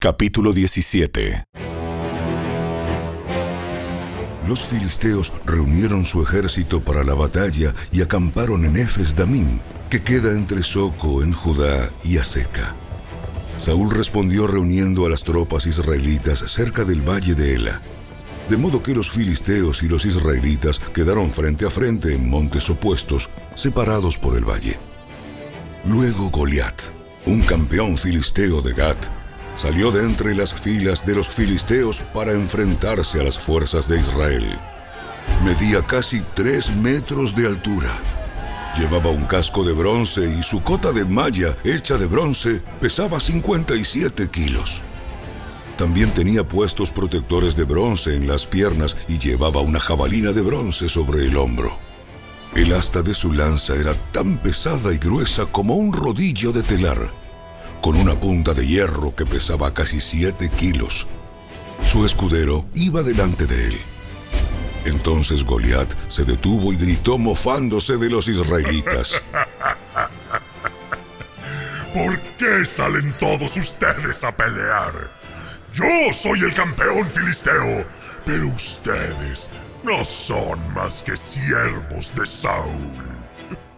Capítulo 17 Los filisteos reunieron su ejército para la batalla y acamparon en Efes Damim, que queda entre Soco en Judá y Aseca. Saúl respondió reuniendo a las tropas israelitas cerca del valle de Ela. De modo que los filisteos y los israelitas quedaron frente a frente en montes opuestos, separados por el valle. Luego Goliat, un campeón filisteo de Gat, salió de entre las filas de los filisteos para enfrentarse a las fuerzas de Israel. Medía casi tres metros de altura. Llevaba un casco de bronce y su cota de malla hecha de bronce pesaba 57 kilos. También tenía puestos protectores de bronce en las piernas y llevaba una jabalina de bronce sobre el hombro. El asta de su lanza era tan pesada y gruesa como un rodillo de telar con una punta de hierro que pesaba casi siete kilos. Su escudero iba delante de él. Entonces Goliat se detuvo y gritó mofándose de los israelitas. ¿Por qué salen todos ustedes a pelear? Yo soy el campeón filisteo, pero ustedes no son más que siervos de Saúl.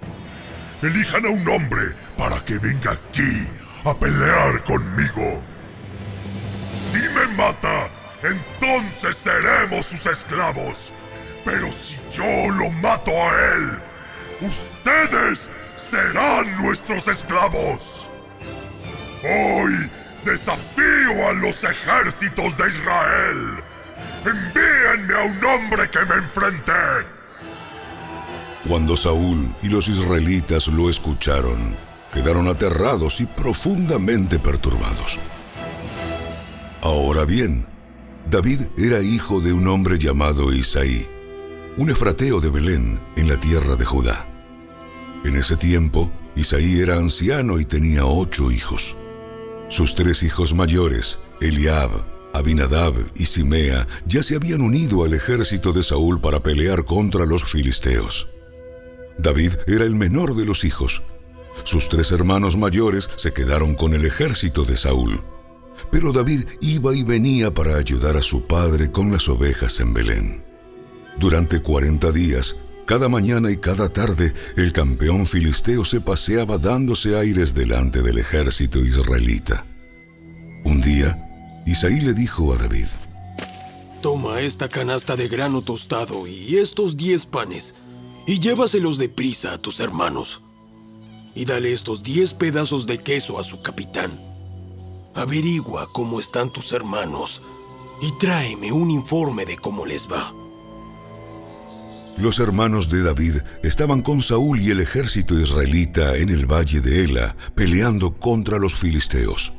Elijan a un hombre para que venga aquí a pelear conmigo. Si me mata, entonces seremos sus esclavos. Pero si yo lo mato a él, ustedes serán nuestros esclavos. Hoy desafío a los ejércitos de Israel. Envíenme a un hombre que me enfrente. Cuando Saúl y los israelitas lo escucharon, quedaron aterrados y profundamente perturbados. Ahora bien, David era hijo de un hombre llamado Isaí, un efrateo de Belén en la tierra de Judá. En ese tiempo, Isaí era anciano y tenía ocho hijos. Sus tres hijos mayores, Eliab, Abinadab y Simea, ya se habían unido al ejército de Saúl para pelear contra los filisteos. David era el menor de los hijos, sus tres hermanos mayores se quedaron con el ejército de Saúl. Pero David iba y venía para ayudar a su padre con las ovejas en Belén. Durante cuarenta días, cada mañana y cada tarde, el campeón filisteo se paseaba dándose aires delante del ejército israelita. Un día, Isaí le dijo a David, Toma esta canasta de grano tostado y estos diez panes, y llévaselos deprisa a tus hermanos y dale estos diez pedazos de queso a su capitán. Averigua cómo están tus hermanos y tráeme un informe de cómo les va. Los hermanos de David estaban con Saúl y el ejército israelita en el valle de Ela, peleando contra los filisteos.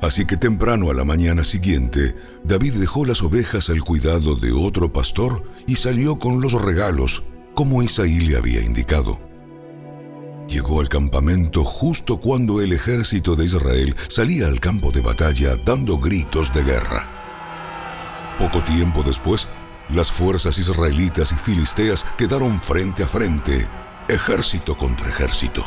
Así que temprano a la mañana siguiente, David dejó las ovejas al cuidado de otro pastor y salió con los regalos, como Isaí le había indicado. Llegó al campamento justo cuando el ejército de Israel salía al campo de batalla dando gritos de guerra. Poco tiempo después, las fuerzas israelitas y filisteas quedaron frente a frente, ejército contra ejército.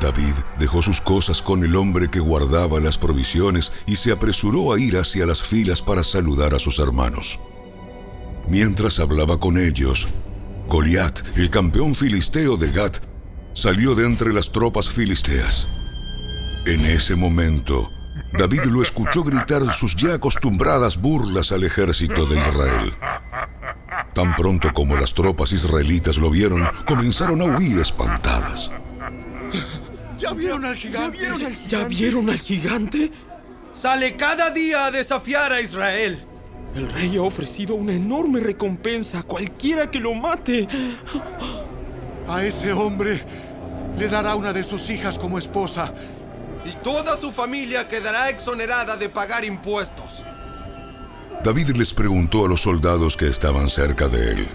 David dejó sus cosas con el hombre que guardaba las provisiones y se apresuró a ir hacia las filas para saludar a sus hermanos. Mientras hablaba con ellos, Goliat, el campeón filisteo de Gat, salió de entre las tropas filisteas. En ese momento, David lo escuchó gritar sus ya acostumbradas burlas al ejército de Israel. Tan pronto como las tropas israelitas lo vieron, comenzaron a huir espantadas. ¿Ya vieron al gigante? ¿Ya vieron al gigante? ¿Ya vieron al gigante? Sale cada día a desafiar a Israel. El rey ha ofrecido una enorme recompensa a cualquiera que lo mate. A ese hombre le dará una de sus hijas como esposa y toda su familia quedará exonerada de pagar impuestos. David les preguntó a los soldados que estaban cerca de él.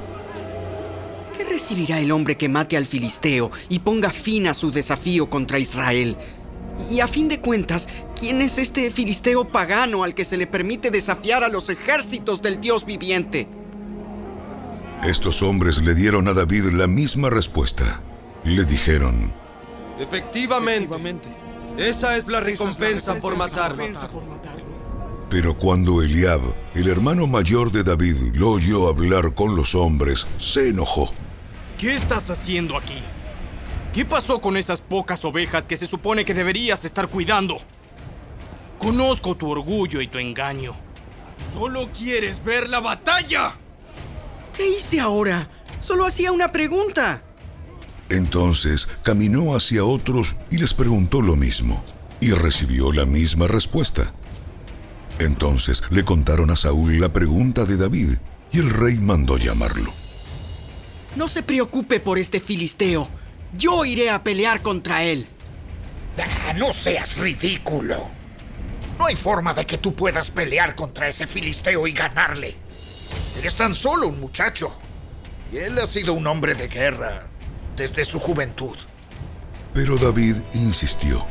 ¿Qué recibirá el hombre que mate al filisteo y ponga fin a su desafío contra Israel? Y a fin de cuentas, ¿quién es este filisteo pagano al que se le permite desafiar a los ejércitos del Dios viviente? Estos hombres le dieron a David la misma respuesta. Le dijeron, Efectivamente, Esa es la recompensa por matarme. Pero cuando Eliab, el hermano mayor de David, lo oyó hablar con los hombres, se enojó. ¿Qué estás haciendo aquí? ¿Qué pasó con esas pocas ovejas que se supone que deberías estar cuidando? Conozco tu orgullo y tu engaño. Solo quieres ver la batalla. ¿Qué hice ahora? Solo hacía una pregunta. Entonces caminó hacia otros y les preguntó lo mismo, y recibió la misma respuesta. Entonces le contaron a Saúl la pregunta de David, y el rey mandó llamarlo. No se preocupe por este filisteo. Yo iré a pelear contra él. Ah, no seas ridículo. No hay forma de que tú puedas pelear contra ese filisteo y ganarle. Eres tan solo un muchacho. Y él ha sido un hombre de guerra desde su juventud. Pero David insistió.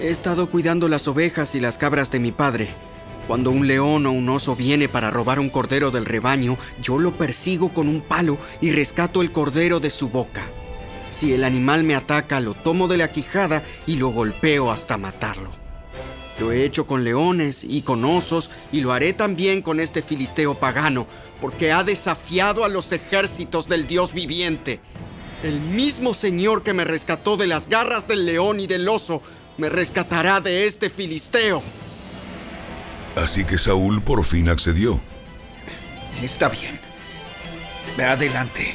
He estado cuidando las ovejas y las cabras de mi padre. Cuando un león o un oso viene para robar un cordero del rebaño, yo lo persigo con un palo y rescato el cordero de su boca. Si el animal me ataca, lo tomo de la quijada y lo golpeo hasta matarlo. Lo he hecho con leones y con osos y lo haré también con este filisteo pagano, porque ha desafiado a los ejércitos del Dios viviente. El mismo Señor que me rescató de las garras del león y del oso, me rescatará de este filisteo. Así que Saúl por fin accedió. Está bien. Ve adelante.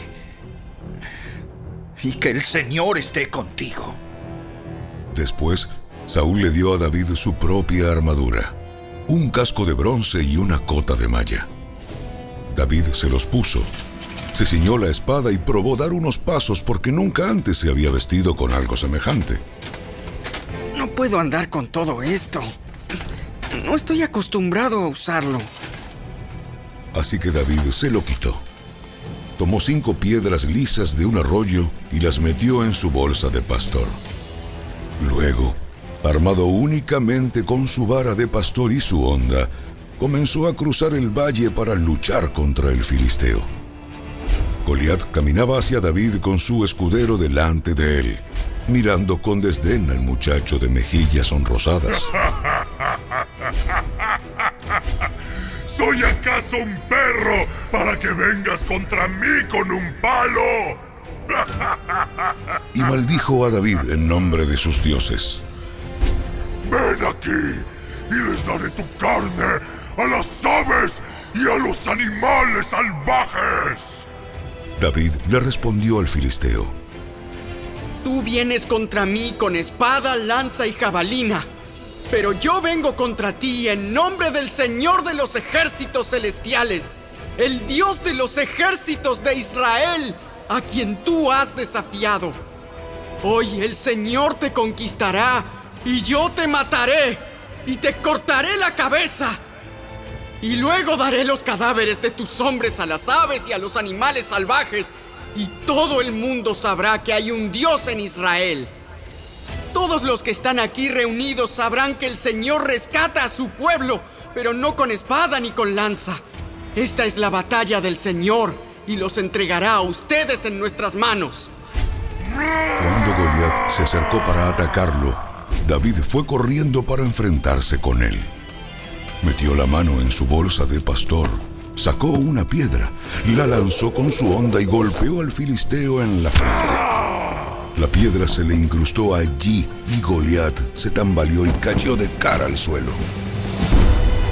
Y que el Señor esté contigo. Después, Saúl le dio a David su propia armadura, un casco de bronce y una cota de malla. David se los puso, se ciñó la espada y probó dar unos pasos porque nunca antes se había vestido con algo semejante. No puedo andar con todo esto. No estoy acostumbrado a usarlo. Así que David se lo quitó. Tomó cinco piedras lisas de un arroyo y las metió en su bolsa de pastor. Luego, armado únicamente con su vara de pastor y su honda, comenzó a cruzar el valle para luchar contra el filisteo. Goliat caminaba hacia David con su escudero delante de él, mirando con desdén al muchacho de mejillas sonrosadas. ¿Soy acaso un perro para que vengas contra mí con un palo? y maldijo a David en nombre de sus dioses. Ven aquí y les daré tu carne a las aves y a los animales salvajes. David le respondió al filisteo. Tú vienes contra mí con espada, lanza y jabalina, pero yo vengo contra ti en nombre del Señor de los ejércitos celestiales, el Dios de los ejércitos de Israel, a quien tú has desafiado. Hoy el Señor te conquistará y yo te mataré y te cortaré la cabeza. Y luego daré los cadáveres de tus hombres a las aves y a los animales salvajes, y todo el mundo sabrá que hay un Dios en Israel. Todos los que están aquí reunidos sabrán que el Señor rescata a su pueblo, pero no con espada ni con lanza. Esta es la batalla del Señor, y los entregará a ustedes en nuestras manos. Cuando Goliat se acercó para atacarlo, David fue corriendo para enfrentarse con él. Metió la mano en su bolsa de pastor, sacó una piedra, la lanzó con su honda y golpeó al filisteo en la frente. La piedra se le incrustó allí y Goliat se tambaleó y cayó de cara al suelo.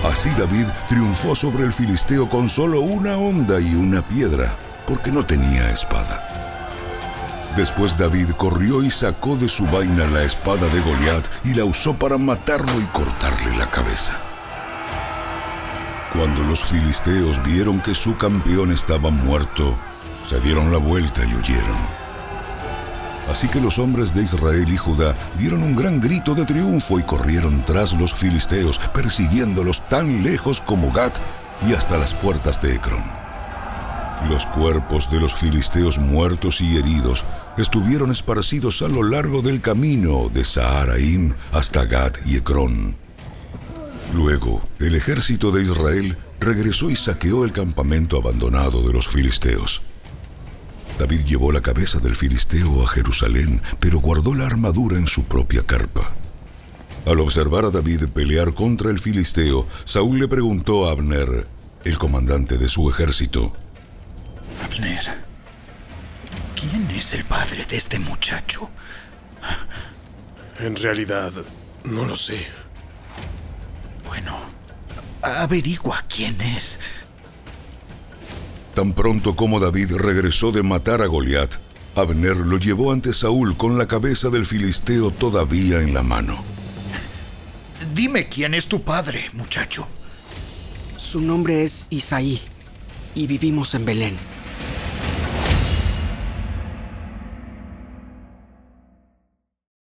Así David triunfó sobre el filisteo con solo una honda y una piedra, porque no tenía espada. Después David corrió y sacó de su vaina la espada de Goliat y la usó para matarlo y cortarle la cabeza. Cuando los filisteos vieron que su campeón estaba muerto, se dieron la vuelta y huyeron. Así que los hombres de Israel y Judá dieron un gran grito de triunfo y corrieron tras los filisteos, persiguiéndolos tan lejos como Gat y hasta las puertas de Ecrón. Los cuerpos de los filisteos muertos y heridos estuvieron esparcidos a lo largo del camino de Saharaim hasta Gat y Ecrón. Luego, el ejército de Israel regresó y saqueó el campamento abandonado de los filisteos. David llevó la cabeza del filisteo a Jerusalén, pero guardó la armadura en su propia carpa. Al observar a David pelear contra el filisteo, Saúl le preguntó a Abner, el comandante de su ejército, Abner, ¿quién es el padre de este muchacho? En realidad, no lo sé. Bueno, averigua quién es. Tan pronto como David regresó de matar a Goliat, Abner lo llevó ante Saúl con la cabeza del filisteo todavía en la mano. Dime quién es tu padre, muchacho. Su nombre es Isaí y vivimos en Belén.